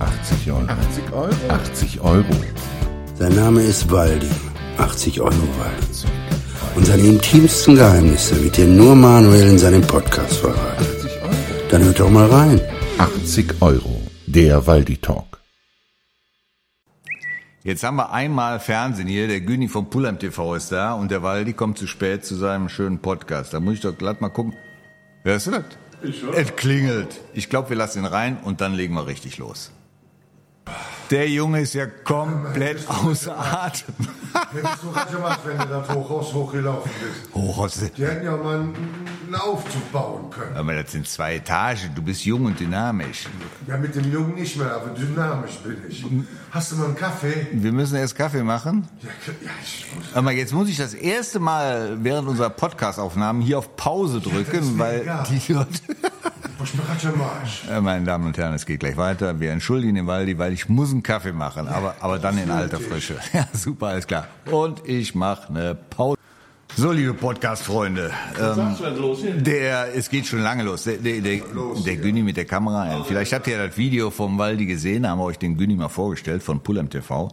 80 Euro. 80 Euro? 80 Euro. Sein Name ist Waldi. 80 Euro Waldi. Und seine intimsten Geheimnisse wird dir nur Manuel in seinem Podcast verraten. 80 Euro? Dann hört doch mal rein. 80 Euro. Der Waldi Talk. Jetzt haben wir einmal Fernsehen hier, der Güni vom Pullheim TV ist da und der Waldi kommt zu spät zu seinem schönen Podcast. Da muss ich doch glatt mal gucken. Wer ist das? Ich Es klingelt. Ich glaube, wir lassen ihn rein und dann legen wir richtig los. Der Junge ist ja komplett außer Atem. Hättest du gerade gemacht, wenn du das Hochhaus hochgelaufen bist. Hochhaus. Die hätten ja mal einen, Aufzug bauen können. Aber das sind zwei Etagen. Du bist jung und dynamisch. Ja, mit dem Jungen nicht mehr, aber dynamisch bin ich. Hast du mal einen Kaffee? Wir müssen erst Kaffee machen. Ja, ja ich muss. Aber jetzt muss ich das erste Mal während unserer Podcast-Aufnahmen hier auf Pause drücken, mir weil egal. die Leute... Meine Damen und Herren, es geht gleich weiter. Wir entschuldigen den Waldi, weil ich muss einen Kaffee machen, aber, aber dann in alter Frische. Ja, super, alles klar. Und ich mache eine Pause. So, liebe Podcast-Freunde, ähm, der, es geht schon lange los. Der, der, der, der Günni mit der Kamera. Vielleicht habt ihr ja das Video vom Waldi gesehen, da haben wir euch den Günni mal vorgestellt von Pullem TV.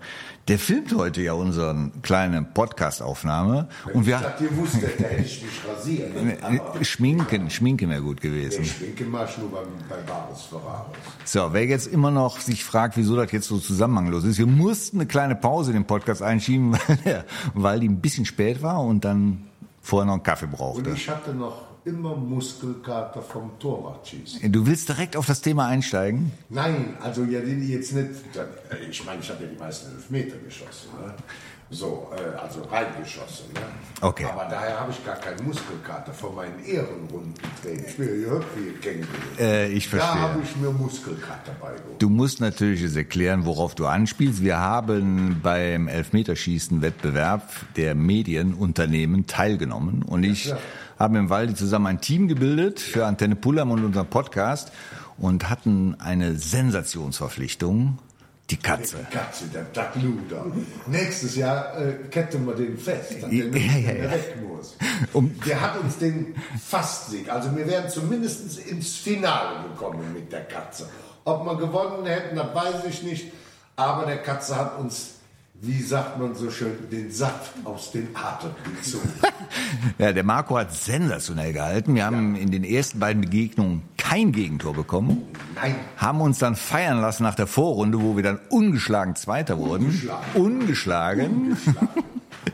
Der filmt heute ja unseren kleinen Podcast-Aufnahme und wir Habt ihr wusstet, da hätte ich mich rasieren. äh, schminken, schminken wäre gut gewesen. Schminke mach ich nur beim, bei Bares Ferraris. So, wer jetzt immer noch sich fragt, wieso das jetzt so zusammenhanglos ist, wir mussten eine kleine Pause in den Podcast einschieben, weil, der, weil die ein bisschen spät war und dann vorher noch einen Kaffee Und brauchte. ich hatte noch immer Muskelkater vom Torwartschießen. Du willst direkt auf das Thema einsteigen? Nein, also ja, jetzt nicht. Ich meine, ich habe ja die meisten Elfmeter geschossen. Ne? So, äh, also reingeschossen. Ne? Okay. Aber daher habe ich gar keinen Muskelkater von meinen Ehrenrundentraining. Ich bin ja wie Känguru. Äh, ich Da habe verstehe. ich mir Muskelkater beigeholt. Du musst natürlich jetzt erklären, worauf du anspielst. Wir haben beim Elfmeterschießen-Wettbewerb der Medienunternehmen teilgenommen und ich klar. Habe im Waldi zusammen ein Team gebildet für Antenne Pullheim und unseren Podcast und hatten eine Sensationsverpflichtung, die Katze. Die Katze, der Dagluder. Nächstes Jahr äh, ketten wir den fest, dass der Ja, ja, ja. weg muss. Um- der hat uns den Fastsieg, also wir wären zumindest ins Finale gekommen mit der Katze. Ob wir gewonnen hätten, das weiß ich nicht. Aber der Katze hat uns, wie sagt man so schön, den Saft aus den Atem gezogen. Ja, der Marco hat sensationell gehalten. Wir haben in den ersten beiden Begegnungen kein Gegentor bekommen. Nein. Haben uns dann feiern lassen nach der Vorrunde, wo wir dann ungeschlagen Zweiter wurden. Ungeschlagen.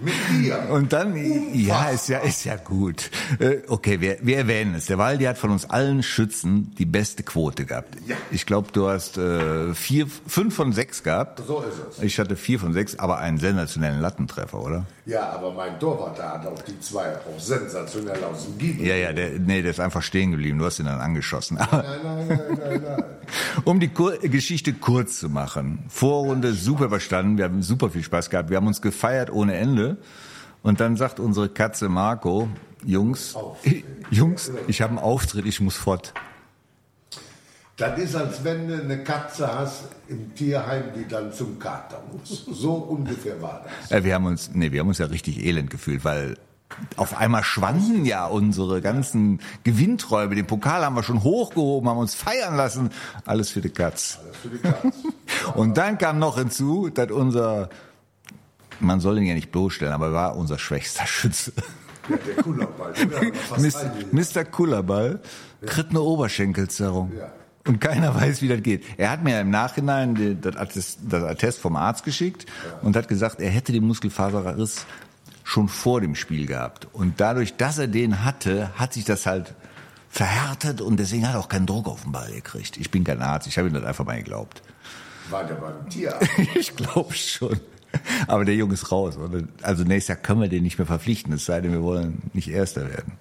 Mit dir. Und dann, ja, ist ja, ist ja gut. Äh, Okay, wir, wir erwähnen es. Der Waldi hat von uns allen Schützen die beste Quote gehabt. Ja. Ich glaube, du hast äh, vier, fünf von sechs gehabt. So ist es. Ich hatte vier von sechs, aber einen sensationellen Lattentreffer, oder? Ja, aber mein Torwart, der hat auch die zwei auch sensationell aus dem Giebel. Ja, ja, der, nee, der ist einfach stehen geblieben. Du hast ihn dann angeschossen. Nein, nein, nein, nein, nein. Um die Kur Geschichte kurz zu machen. Vorrunde super überstanden. Wir haben super viel Spaß gehabt. Wir haben uns gefeiert ohne Ende. Und dann sagt unsere Katze Marco, Jungs, Auftritt. Jungs, ich habe einen Auftritt, ich muss fort. Das ist, als wenn du eine Katze hast im Tierheim, die dann zum Kater muss. So ungefähr war das. Äh, wir haben uns, nee, wir haben uns ja richtig elend gefühlt, weil auf einmal schwanden ja unsere ganzen Gewinnträume. Den Pokal haben wir schon hochgehoben, haben uns feiern lassen. Alles für die Katz. Das für die Katze. Und dann kam noch hinzu, dass unser, man soll ihn ja nicht bloßstellen, aber er war unser schwächster Schütze. Ja, der Kullerball. Mr. Kullerball kriegt eine Oberschenkelzerrung. Ja. Und keiner weiß, wie das geht. Er hat mir im Nachhinein die- das Attest, das Attest vom Arzt geschickt und hat gesagt, er hätte den Muskelfaserriss schon vor dem Spiel gehabt. Und dadurch, dass er den hatte, hat sich das halt verhärtet und deswegen hat er auch keinen Druck auf den Ball gekriegt. Ich bin kein Arzt, ich habe ihm das einfach mal geglaubt. War der beim Tierarzt. Ich glaube schon. Aber der Junge ist raus. Oder? Also nächstes Jahr können wir den nicht mehr verpflichten, es sei denn, wir wollen nicht Erster werden.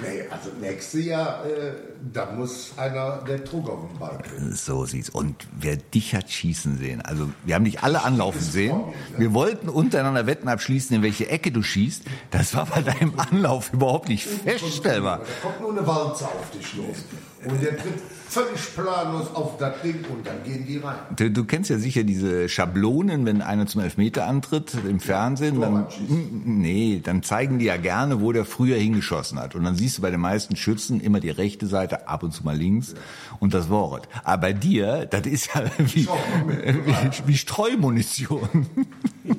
Nee, also nächstes Jahr, äh, da muss einer der Druck auf den Ball kriegen. So sieht's. Und wer dich hat schießen sehen, also wir haben dich alle anlaufen sehen. Wir wollten untereinander Wetten abschließen, in welche Ecke du schießt. Das war bei deinem Anlauf überhaupt nicht feststellbar. Da kommt nur eine Walze auf dich los. Und der tritt völlig planlos auf das Ding und dann gehen die rein. Du, du kennst ja sicher diese Schablonen, wenn einer zum Elfmeter antritt im Fernsehen. Dann, nee, dann zeigen die ja gerne, wo der früher hingeschossen hat. Und dann siehst du bei den meisten Schützen immer die rechte Seite, ab und zu mal links und das Wort. Aber bei dir, das ist ja wie, wie, wie Streumunition.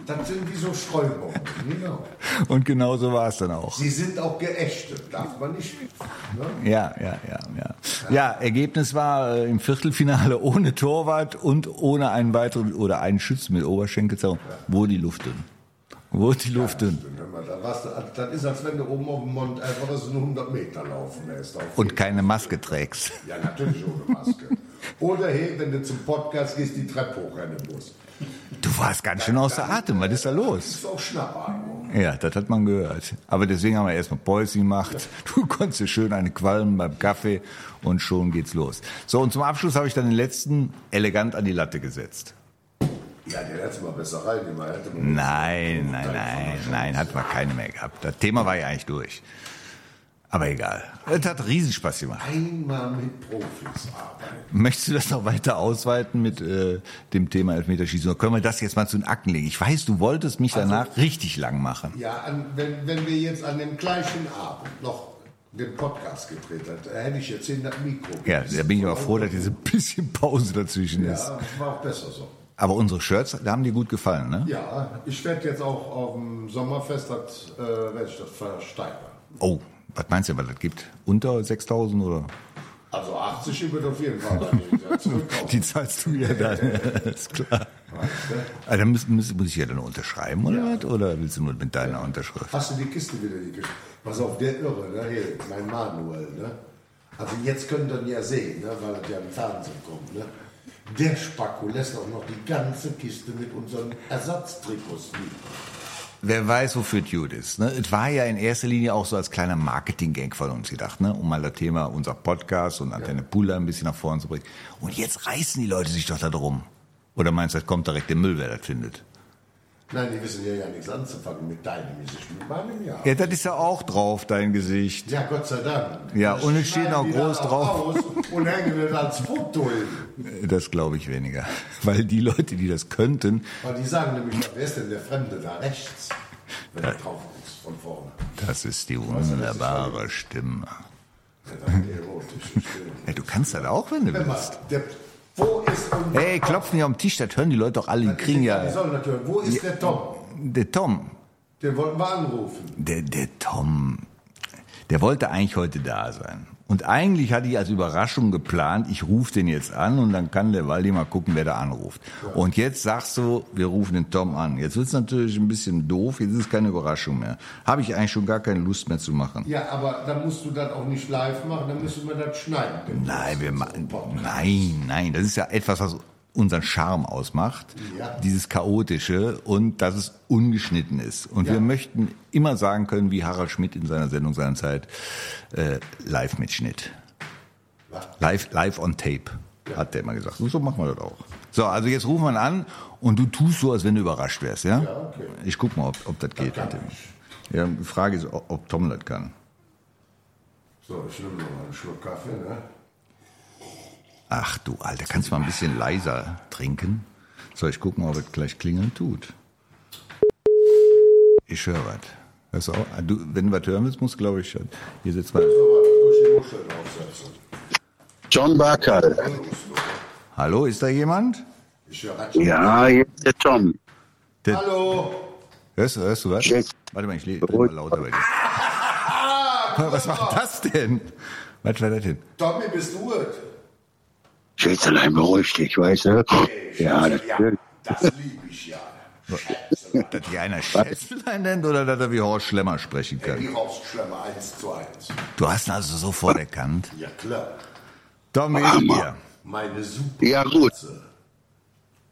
Das sind wie so Streubomben, genau. Und genau so war es dann auch. Sie sind auch geächtet, darf man nicht. Ne? Ja, ja, ja, ja. Ja, Ergebnis war äh, im Viertelfinale ohne Torwart und ohne einen weiteren oder einen Schützen mit Oberschenkelzerrung. Wo die Luft dünn. Wo die Luft dünn. Warst du, das ist, als wenn du oben auf dem Mond einfach so 100 Meter laufen lässt. Und keine Maske trägst. Ja, natürlich ohne Maske. Oder hey, wenn du zum Podcast gehst, die Treppe hochrennen musst. Du warst ganz schön außer Atem. Was ist da Das los? ist auch Schnappatmung. Ja, das hat man gehört. Aber deswegen haben wir erstmal Päuschen gemacht. Du konntest schön eine qualmen beim Kaffee und schon geht's los. So, und zum Abschluss habe ich dann den letzten elegant an die Latte gesetzt. Ja, den hättest du mal besser. Hätte man Nein, nein, nein, nein, hat man keine mehr gehabt. Das Thema war ja eigentlich durch. Aber egal. Es hat Riesenspaß gemacht. Einmal mit Profis arbeiten. Möchtest du das noch weiter ausweiten mit äh, dem Thema Elfmeterschießen? Oder können wir das jetzt mal zu den Akten legen? Ich weiß, du wolltest mich danach richtig lang machen. Ja, an, wenn, wenn wir jetzt an dem gleichen Abend noch den Podcast gedreht hätten, hätte ich jetzt in das Mikro. Ja, da bin ich aber froh, dass diese bisschen Pause dazwischen ist. Ja, war auch besser so. Aber unsere Shirts, da haben dir gut gefallen, ne? Ja, ich werde jetzt auch auf dem Sommerfest, das, äh, werde ich das versteigern. Oh, was meinst du, was das gibt? Unter 6000 oder? Also 80 wird auf jeden Fall. Die zahlst du ja dann, ist klar. Ah, dann muss, muss, muss ich ja dann unterschreiben, oder was? Oder willst du nur mit deiner Unterschrift? Hast du die Kiste wieder gekriegt? Pass auf, der Irre, ne? Hier, mein Manuel, ne? Also jetzt könnt ihr ihn ja sehen, ne? weil er ja im Fernsehen kommt, ne? Der Spacko lässt auch noch die ganze Kiste mit unseren Ersatztrikots liegen. Wer weiß, wofür gut ist. Ne? Es war ja in erster Linie auch so als kleiner Marketing-Gang von uns gedacht, ne? um mal das Thema unser Podcast und Antenne Pula ein bisschen nach vorne zu bringen. Und jetzt reißen die Leute sich doch da drum. Oder meinst du, das kommt direkt im Müll, wer das findet? Nein, die wissen ja ja nichts anzufangen mit deinem Gesicht, mit meinem ja. Ja, das ist ja auch drauf, dein Gesicht. Ja, Gott sei Dank. Ja, Das und es steht die groß auch drauf. Und hängen das als Foto hin. Das glaube ich weniger. Weil die Leute, die das könnten, Weil die sagen nämlich, wer ist denn der Fremde da rechts? Wenn er drauf ist, von vorne. das ist die wunderbare Stimme. Ja, Stimme. Ja, du kannst das auch, wenn du mal, willst. der, wo ist unser Hey, klopf nicht auf den Tisch, das hören die Leute doch alle, die kriegen Die ja... sollen natürlich, wo ist der Tom? Der Tom, Den wollten wir anrufen. der, der Tom, der wollte eigentlich heute da sein. Und eigentlich hatte ich als Überraschung geplant, ich rufe den jetzt an und dann kann der Waldi mal gucken, wer da anruft. Und jetzt sagst du, wir rufen den Tom an. Jetzt wird's natürlich ein bisschen doof, jetzt ist es keine Überraschung mehr. Habe ich eigentlich schon gar keine Lust mehr zu machen. Ja, aber dann musst du das auch nicht live machen, dann müssen wir das schneiden. den Nein, wir machen, nein, nein, das ist ja etwas, was unseren Charme ausmacht, Ja. dieses chaotische und dass es ungeschnitten ist. Und Ja. wir möchten immer sagen können, wie Harald Schmidt in seiner Sendung seinerzeit, äh, live mit Schnitt. Live, live on tape, hat der immer gesagt. Und so machen wir das auch. So, also jetzt rufen wir an und du tust so, als wenn du überrascht wärst, ja? Ja, okay. Ich guck mal, ob, ob das geht. dem. ich. Ja, die Frage ist, ob, ob Tom das kann. So, ich nehme noch mal einen Schluck Kaffee, ne? Ach du Alter, kannst du mal ein bisschen leiser trinken? So, ich guck mal, ob es gleich klingeln tut. Ich höre was. Hörst du auch? Ah, Du, wenn du was hören willst, musst du, glaube ich, hier sitzt mal. John Barkal. Hallo, ist da jemand? Ich höre Ja, hier ist der Tom. Hallo! Hörst, du- hörst du was? Jetzt. Warte mal, ich lese mal lauter bei dir. Was war das denn? Was war das denn? Tommy, bist du es? Schätzelein, beruhig dich, weißt du? Ja, das ja, das liebe ich ja. Scheiße. Dass hier einer Schätzelein nennt oder dass er wie Horst Schlemmer sprechen Die kann? Rausschlemmer eins zu eins. Du hast ihn also sofort erkannt. Ja, klar. Tom, wie dir? Meine super Ja, gut.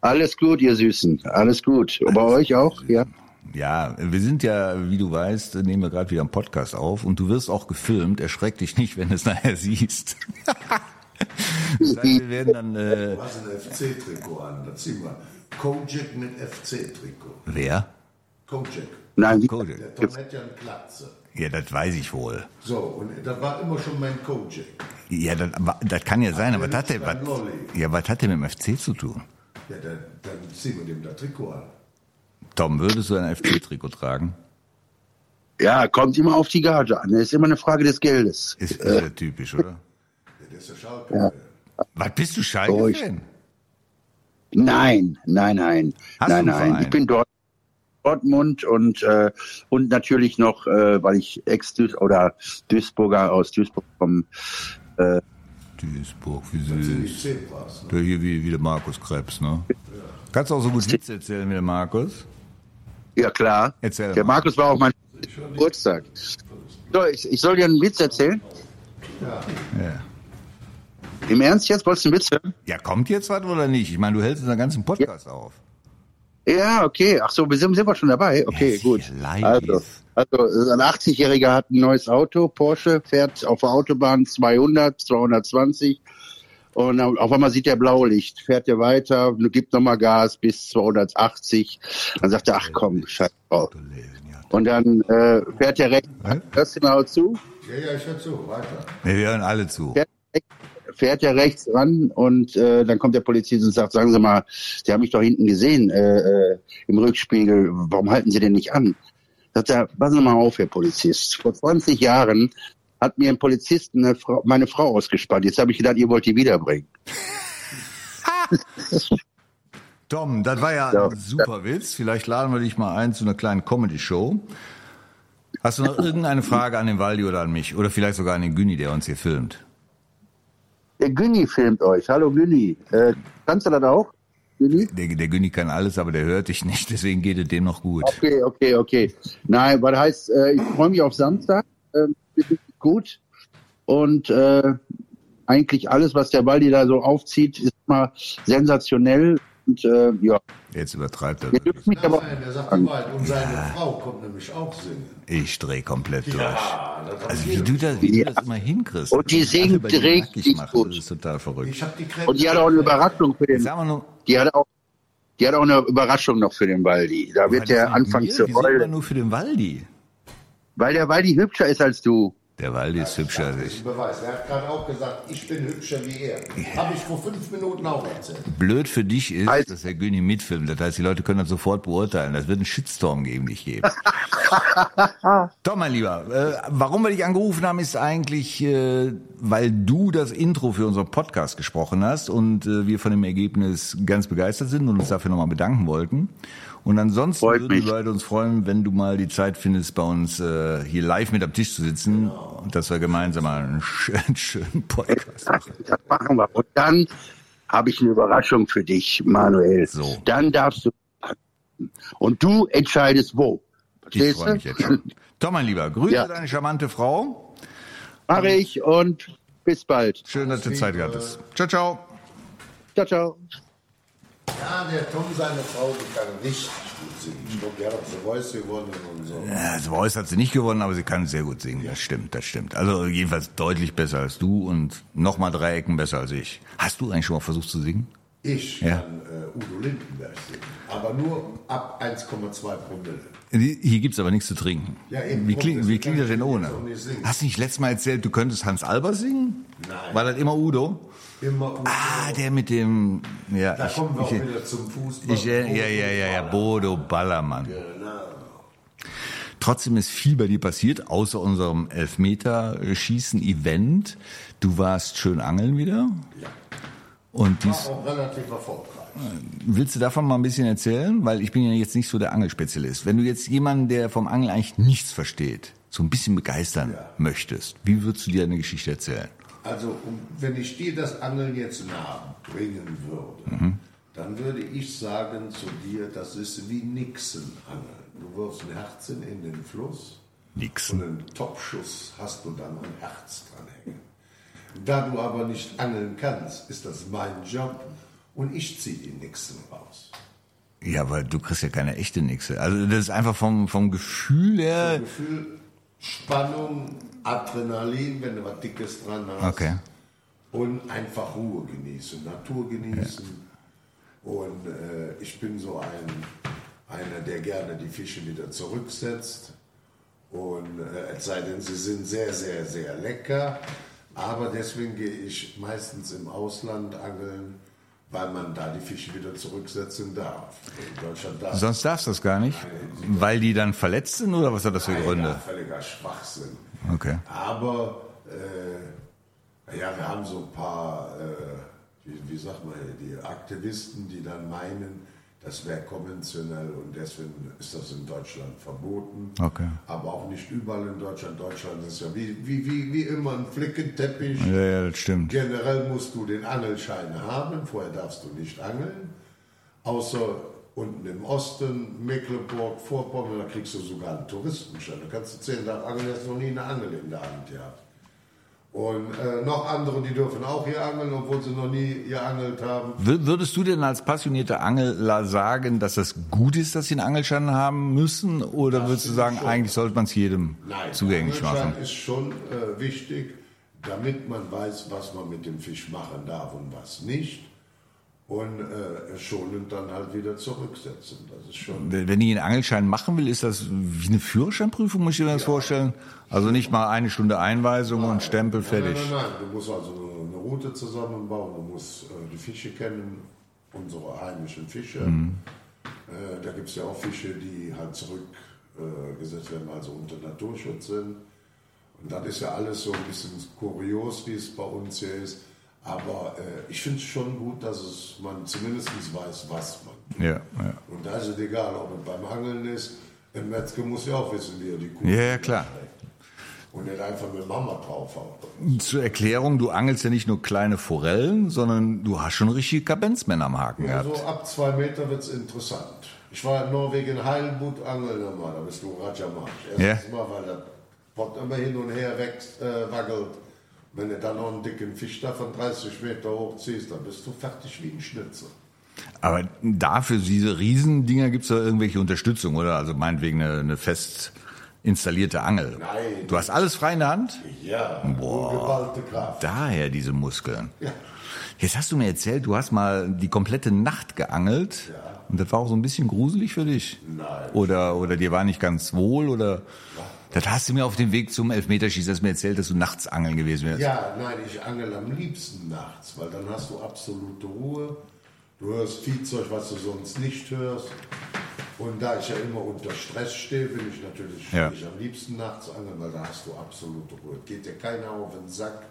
Alles gut, ihr Süßen. Alles gut. Und bei euch auch? Ja. Ja, wir sind ja, wie du weißt, nehmen wir gerade wieder einen Podcast auf und du wirst auch gefilmt. Erschreck dich nicht, wenn du es nachher siehst. das wir werden dann, äh, Du hast ein FC-Trikot an. Da zieh mal. Kojak mit FC-Trikot. wer? Kojak. Nein, Kojak. Der Tom hat ja. Ja, das weiß ich wohl. So, und das war immer schon mein Kojak. Ja, das, das kann ja sein, aber was hat der, was, ja, was hat der mit dem FC zu tun? Ja, dann, dann ziehen wir dem das Trikot an. Tom, würdest du ein FC-Trikot tragen? Ja, kommt immer auf die Gage an. Es ist immer eine Frage des Geldes. Ist, ist ja typisch, oder? Ja, der ist der Schalke. Was bist du Oh, Schalke-Fan? Nein, nein, nein. Hast nein, nein. Ich bin dort. Dortmund und äh, und natürlich noch, äh, weil ich ex -Duis oder Duisburger aus Duisburg komme. Duisburg, wie süß. Der hier wie, wie der Markus Krebs, ne? Kannst du auch so gut Witze erzählen wie der Markus? Ja klar. Erzähl Der mal. Markus war auch mein Geburtstag. So, ich, ich soll dir einen Witz erzählen. Ja. Im Ernst jetzt? Wolltest du einen Witz hören? Ja, kommt jetzt was oder nicht? Ich meine, du hältst unseren ganzen Podcast auf. Ja, okay. Ach so, wir sind, sind wir schon dabei. Okay, Ja, gut. Also, also ein 80-Jähriger hat ein neues Auto, Porsche, fährt auf der Autobahn 200, 220 und auf einmal sieht er Blaulicht, fährt er weiter, gibt nochmal Gas bis 280. Dann sagt er, ach komm, scheiß drauf. Und dann äh, fährt er rechts, hörst du genau zu, Ja, ja, ich höre zu. Weiter. Nee, wir hören alle zu. fährt, fährt er rechts ran und äh, dann kommt der Polizist und sagt, sagen Sie mal, Sie haben mich doch hinten gesehen äh, äh, im Rückspiegel, warum halten Sie denn nicht an? Sagt er, passen Sie mal auf, Herr Polizist. Vor 20 Jahren hat mir ein Polizist Frau, meine Frau ausgespannt. Jetzt habe ich gedacht, ihr wollt die wiederbringen. Tom, das war ja, Ja. ein super Witz. Vielleicht laden wir dich mal ein zu einer kleinen Comedy-Show. Hast du noch irgendeine Frage an den Waldi oder an mich? Oder vielleicht sogar an den Günni, der uns hier filmt? Der Günni filmt euch. Hallo Günni. Äh, kannst du das auch? Günni? Der, der Günni kann alles, aber der hört dich nicht, deswegen geht es dem noch gut. Okay, okay, okay. Nein, was heißt, äh, ich freue mich auf Samstag. Äh, gut. Und äh, eigentlich alles, was der Waldi da so aufzieht, ist mal sensationell. Und äh, ja, Jetzt übertreibt er. dürft mich aber Nein, er sagt Wahrheit. Und seine Frau kommt nämlich auch singen. Ich dreh komplett durch. Ja, Also wie du das, wie Ja. du das immer hinkriegst. Und die singt richtig machen, gut. Das ist total verrückt. Ich habe die Kräfte. und die hat auch eine Überraschung für den. Nur, Die hat auch, die hat auch eine Überraschung noch für den Waldi. Da wird der anfangen zu heulen, nur für den Waldi. weil der Waldi hübscher ist als du. Der Waldi ist hübscher als ich. Beweis. Er hat gerade auch gesagt, ich bin hübscher wie er. Habe ich vor fünf Minuten auch erzählt. Blöd für dich ist, Also- dass der Günni mitfilmt. Das heißt, die Leute können das sofort beurteilen. Das wird einen Shitstorm gegen dich geben. Tom, mein Lieber, äh, warum wir dich angerufen haben, ist eigentlich, äh, weil du das Intro für unseren Podcast gesprochen hast und äh, wir von dem Ergebnis ganz begeistert sind und uns dafür nochmal bedanken wollten. Und ansonsten Freut würden mich. wir uns freuen, wenn du mal die Zeit findest, bei uns äh, hier live mit am Tisch zu sitzen und dass wir gemeinsam mal einen schönen, schönen Podcast machen. Das machen wir. Und dann habe ich eine Überraschung für dich, Manuel. So. Dann darfst du. Und du entscheidest wo. Ich freue mich jetzt schon. Tom, mein Lieber, grüße Ja. deine charmante Frau. Mach ich und bis bald. Schön, dass du Zeit hattest. Ciao, ciao. Ciao, ciao. Ja, der Tom, seine Frau, die kann richtig gut singen. Ich glaube, der hat auch The Voice gewonnen und so. Ja, The Voice hat sie nicht gewonnen, aber sie kann sehr gut singen. Das stimmt, das stimmt. Also jedenfalls deutlich besser als du und nochmal drei Ecken besser als ich. Hast du eigentlich schon mal versucht zu singen? Ich Ja. kann äh, Udo Lindenberg singen, aber nur ab 1,2 Promille. Hier gibt's aber nichts zu trinken. Ja, eben. wie, klingt, wie klingt das denn ohne? Hast du nicht letztes Mal erzählt, du könntest Hans Albers singen? Nein. War das immer Udo? Immer Udo. Ah, der mit dem... Ja, da ich, kommen wir auch ich, wieder zum Fußball. Ich, ja, ja, ja, ja, Bodo Ballermann. Trotzdem ist viel bei dir passiert, außer unserem Elfmeterschießen-Event. Du warst schön angeln wieder. Ja. Und dies, War auch relativ erfolgreich. willst du davon mal ein bisschen erzählen? Weil ich bin ja jetzt nicht so der Angelspezialist. Wenn du jetzt jemanden, der vom Angeln eigentlich nichts versteht, so ein bisschen begeistern möchtest, wie würdest du dir eine Geschichte erzählen? Also, wenn ich dir das Angeln jetzt nahe bringen würde, Mhm. dann würde ich sagen zu dir, das ist wie Nixon angeln. Du wirfst ein Herzen in den Fluss Nix. und einen Topschuss hast du dann ein Herz dranhängen. Da du aber nicht angeln kannst, ist das mein Job und ich ziehe die Nixon raus. Ja, aber du kriegst ja keine echte Nixe. Also das ist einfach vom, vom Gefühl her. Gefühl, Spannung, Adrenalin, wenn du was Dickes dran hast. Okay. Und einfach Ruhe genießen, Natur genießen. Und äh, ich bin so ein, einer, der gerne die Fische wieder zurücksetzt Und äh, es sei denn, sie sind sehr, sehr, sehr lecker. Aber deswegen gehe ich meistens im Ausland angeln, weil man da die Fische wieder zurücksetzen darf. In Deutschland darf Sonst darfst du das gar nicht? Weil die dann verletzt sind oder was hat das für Gründe? völliger Schwachsinn. Okay. Aber äh, ja, wir haben so ein paar, äh, wie, wie sagt man, die Aktivisten, die dann meinen, das wäre konventionell und deswegen ist das in Deutschland verboten. Okay. Aber auch nicht überall in Deutschland. Deutschland ist ja wie, wie, wie, wie immer ein Flickenteppich. Ja, ja, das stimmt. Generell musst du den Angelschein haben, vorher darfst du nicht angeln. Außer unten im Osten, Mecklenburg, Vorpommern, da kriegst du sogar einen Touristenschein. Da kannst du zehn Tage angeln, hast noch nie eine Angel in der Hand gehabt. Und äh, noch andere, die dürfen auch hier angeln, obwohl sie noch nie geangelt haben. Wür- Würdest du denn als passionierter Angler sagen, dass das gut ist, dass sie einen Angelschein haben müssen? Oder Das würdest du sagen, schon. eigentlich sollte man es jedem Nein, zugänglich der machen? Angelschein ist schon äh, wichtig, damit man weiß, was man mit dem Fisch machen darf und was nicht. Und äh, schonend dann halt wieder zurücksetzen. Das ist schon. Wenn ich einen Angelschein machen will, ist das wie eine Führerscheinprüfung, muss ich mir das vorstellen? Also nicht mal eine Stunde Einweisung und Stempel fertig. Nein, nein, nein. Du musst also eine, Route zusammenbauen, du musst äh, die Fische kennen, unsere heimischen Fische. Mhm. Äh, da gibt es ja auch Fische, die halt zurückgesetzt äh, werden, also unter Naturschutz sind. Und das ist ja alles so ein bisschen kurios, wie es bei uns hier ist. Aber äh, ich finde es schon gut, dass es, man zumindest weiß, was man. Ja, ja. Und da ist es egal, ob es beim Angeln ist. Ein Metzger muss ja auch wissen, wie er die Kuh Ja, ja, klar. Und nicht einfach mit Mama draufhaut. Zur Erklärung, du angelst ja nicht nur kleine Forellen, sondern du hast schon richtige Kabenzmänner am Haken Ja, gehabt. so ab zwei Meter wird es interessant. Ich war in Norwegen Heilbutt angeln einmal, da bist du Rajamarsch. Erstens mal, weil der Pott immer hin und her wächst, äh, wackelt. Wenn du dann noch einen dicken Fisch da von 30 Meter hochziehst, dann bist du fertig wie ein Schnitzel. Aber dafür diese Riesendinger gibt es da irgendwelche Unterstützung, oder? Also meinetwegen eine, eine fest installierte Angel. Nein. Du hast alles frei in der Hand? Ja, ungeballte Kraft. Daher diese Muskeln. Ja. Jetzt hast du mir erzählt, du hast mal die komplette Nacht geangelt. Und das war auch so ein bisschen gruselig für dich? Nein. Oder, oder dir war nicht ganz wohl? Oder das hast du mir auf dem Weg zum Elfmeterschießen hast du mir erzählt, dass du nachts angeln gewesen wärst. Ja, nein, ich angel am liebsten nachts, weil dann hast du absolute Ruhe. Du hörst Viehzeug, was du sonst nicht hörst. Und da ich ja immer unter Stress stehe, bin ich natürlich Ja. ich am liebsten nachts angeln, weil da hast du absolute Ruhe. Geht dir keiner auf den Sack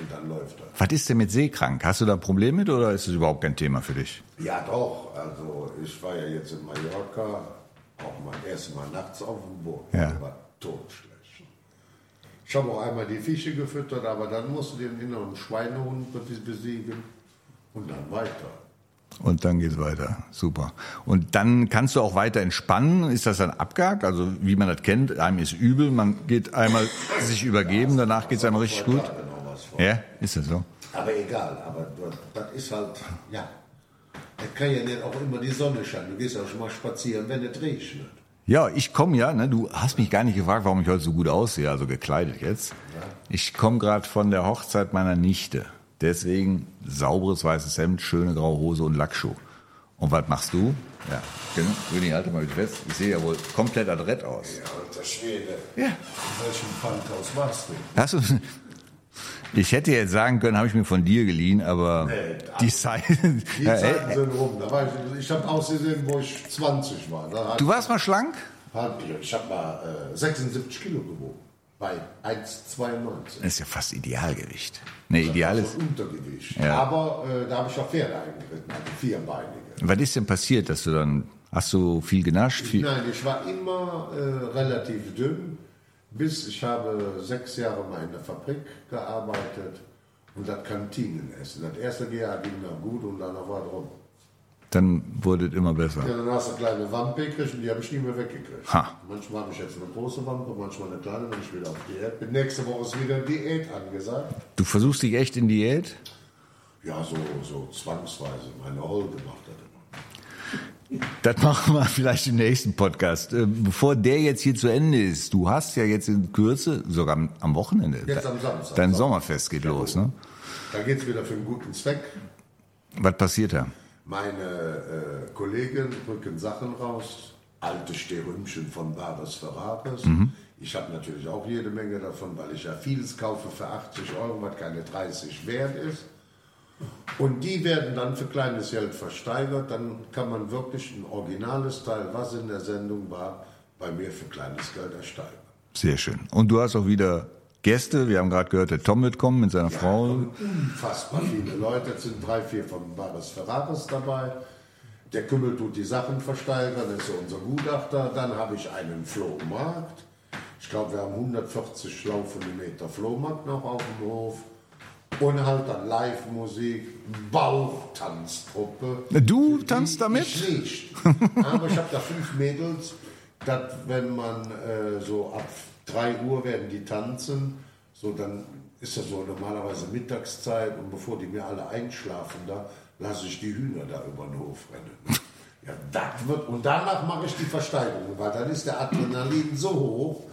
und dann läuft das. Was ist denn mit Seekrank? Hast du da ein Problem mit oder ist das überhaupt kein Thema für dich? Ja, doch. Also, ich war ja jetzt in Mallorca, auch mein erstes Mal nachts auf dem Boot. Ja. Totschlecht. Ich habe auch einmal die Fische gefüttert, aber dann musst du den inneren Schweinehund bes- besiegen und dann weiter. Und dann geht's weiter. Super. Und dann kannst du auch weiter entspannen. Ist das dann abgehakt? Also wie man das kennt, einem ist übel, man geht einmal sich übergeben, danach geht's einem richtig gut. Genau. Ja, ist das so? Aber egal, aber das, das ist halt, ja. Da kann ja nicht auch immer die Sonne scheinen. Du gehst auch schon mal spazieren, wenn es regnet. Ja, ich komme ja, ne, du hast mich gar nicht gefragt, warum ich heute so gut aussehe, also gekleidet jetzt. Ich komme gerade von der Hochzeit meiner Nichte. Deswegen sauberes weißes Hemd, schöne graue Hose und Lackschuh. Und was machst du? Ja, genau. Rüdi, halte mal fest. Ich sehe ja wohl komplett adrett aus. Ja, alter Schwede. Ja. In welchem Pfandhaus warst du? Hast du, ich hätte jetzt sagen können, habe ich mir von dir geliehen, aber Nee, die Zeit. Die Zeiten sind rum. Da war ich ich habe ausgesehen, wo ich 20 war. Da du warst mal schlank? ich habe mal äh, 76 Kilo gewogen. Bei 1,92. Das ist ja fast Idealgewicht. Nee, ideal ist. Untergewicht. Ja. Aber äh, da habe ich auch Pferde eingeritten, also vierbeinige. Was ist denn passiert, dass du dann, hast du viel genascht? Viel, Nein, ich war immer äh, relativ dünn, bis ich habe sechs Jahre mal in der Fabrik gearbeitet und das Kantinenessen. Das erste Jahr ging dann gut und danach war drum. dann wurde es immer besser. Ja, dann hast du eine kleine Wampe gekriegt und die habe ich nie mehr weggekriegt. Ha. Manchmal habe ich jetzt eine große Wampe, manchmal eine kleine, bin ich wieder auf Diät. Bin nächste Woche ist wieder Diät angesagt. Du versuchst dich echt in Diät? Ja, so, so zwangsweise. Meine Holde macht das immer. Das machen wir vielleicht im nächsten Podcast. Äh, Bevor der jetzt hier zu Ende ist, du hast ja jetzt in Kürze, sogar am- Wochenende, Jetzt am Samstag. dein Sommerfest geht los. Ne? Da geht es wieder für einen guten Zweck. Was passiert da? Meine äh, Kollegen rücken Sachen raus, alte Sterümchen von Barbers Ferraris, Ich habe natürlich auch jede Menge davon, weil ich ja vieles kaufe für 80 Euro, was keine 30 wert ist. Und die werden dann für kleines Geld versteigert. Dann kann man wirklich ein originales Teil, was in der Sendung war, bei mir für kleines Geld ersteigern. Sehr schön. Und du hast auch wieder Gäste. Wir haben gerade gehört, der Tom wird kommen mit seiner Ja, Frau. Unfassbar viele Leute. Es sind drei, vier von Baris Ferraris dabei. Der Kümmel tut die Sachen versteigern, ist unser Gutachter. Dann habe ich einen Flohmarkt. Ich glaube, wir haben 140 laufende Meter Flohmarkt noch auf dem Hof. Und halt dann Live-Musik, Bauchtanztruppe. Du tanzt damit? Ich nicht. Aber ich habe da fünf Mädels, dass wenn man äh, so ab 3 Uhr werden die tanzen, so dann ist das so normalerweise Mittagszeit und bevor die mir alle einschlafen da, lasse ich die Hühner da über den Hof rennen. Ja, das wird, und danach mache ich die Versteigerung, weil dann ist der Adrenalin so hoch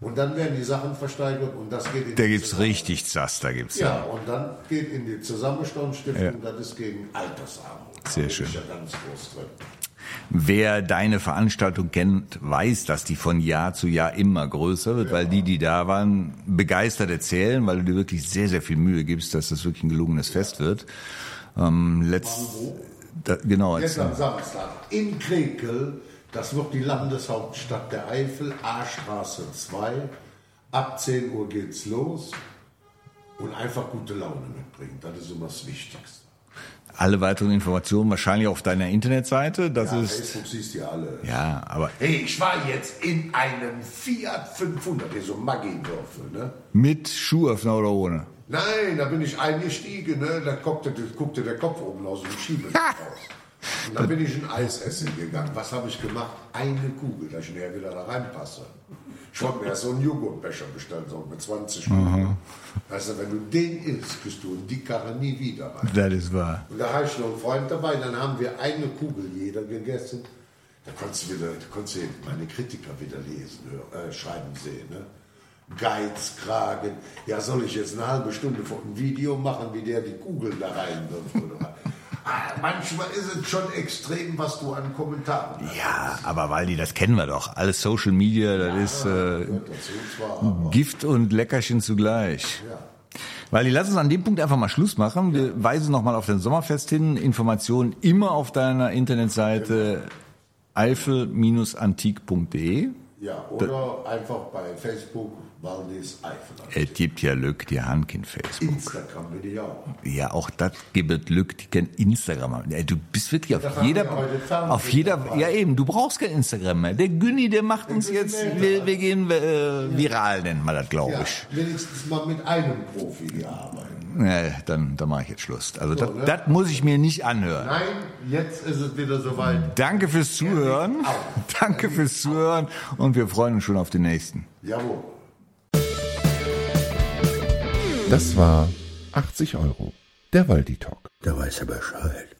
und dann werden die Sachen versteigert und das geht in Da gibt's Zusammen- richtig Zass, da gibt's Ja, ja. und dann geht in die Zusammenstandsstiftung, Ja. das ist gegen Altersarmut. Sehr Da schön. Ja. Wer deine Veranstaltung kennt, weiß, dass die von Jahr zu Jahr immer größer wird, weil die, die da waren, begeistert erzählen, weil du dir wirklich sehr, sehr viel Mühe gibst, dass das wirklich ein gelungenes Fest wird. Ähm, letzt, da, genau, am Samstag in Krekel, das wird die Landeshauptstadt der Eifel, A-Straße 2. Ab 10 Uhr geht's los und einfach gute Laune mitbringen. Das ist immer das Wichtigste. alle weiteren Informationen wahrscheinlich auf deiner Internetseite. Das Ja, ist, Facebook siehst du ja alle. ja, aber Hey, ich war jetzt in einem Fiat 500, hier so Maggi-Würfel, ne? mit Schuhöffner oder ohne? Nein, da bin ich eingestiegen, ne? da guckte, guckte der Kopf oben aus dem Schiebel raus. Und dann bin ich ein Eis essen gegangen. Was habe ich gemacht? Eine Kugel, dass ich näher wieder da reinpasse. Ich wollte mir erst so einen Joghurtbecher bestellen, so mit 20 Kugeln. Weißt du, wenn du den isst, kriegst du in die Karre nie wieder rein. Das ist wahr. Und da hatte ich noch einen Freund dabei, dann haben wir eine Kugel jeder gegessen. Da konntest du wieder, da konntest du meine Kritiker wieder lesen, hör- äh, schreiben sehen. Ne? Geizkragen. Ja, soll ich jetzt eine halbe Stunde vor ein Video machen, wie der die Kugeln da reinwirft? Oder? Manchmal ist es schon extrem, was du an Kommentaren hast. Ja, aber Waldi, das kennen wir doch. Alles Social Media, das ist äh, zwar, Gift und Leckerchen zugleich. Waldi, lass uns an dem Punkt einfach mal Schluss machen. Wir weisen nochmal auf den Sommerfest hin. Informationen immer auf deiner Internetseite eifel-antik.de. ja, oder einfach bei Facebook Waldis Eifel. Es gibt ja Lück, die Hand in Facebook. Instagram bin ich auch. Ja, auch das gibt Lück, die kennen Instagram. haben. Ja, Du bist wirklich auf Das haben jeder, auf jeder, ja eben, du brauchst kein Instagram mehr. Der Günni, der macht uns Günni jetzt, wir, wir gehen äh, viral, nennen wir das, glaube Ja, ich. wenigstens mal mit einem Profi hier arbeiten. Nee, dann, dann mache ich jetzt Schluss. Also das, ne? das muss ich mir nicht anhören. Nein, jetzt ist es wieder soweit. Danke fürs Zuhören. Danke fürs Zuhören und wir freuen uns schon auf den nächsten. Jawohl. Das war 80 Euro. Der Waldi Talk. Da weiß er Bescheid.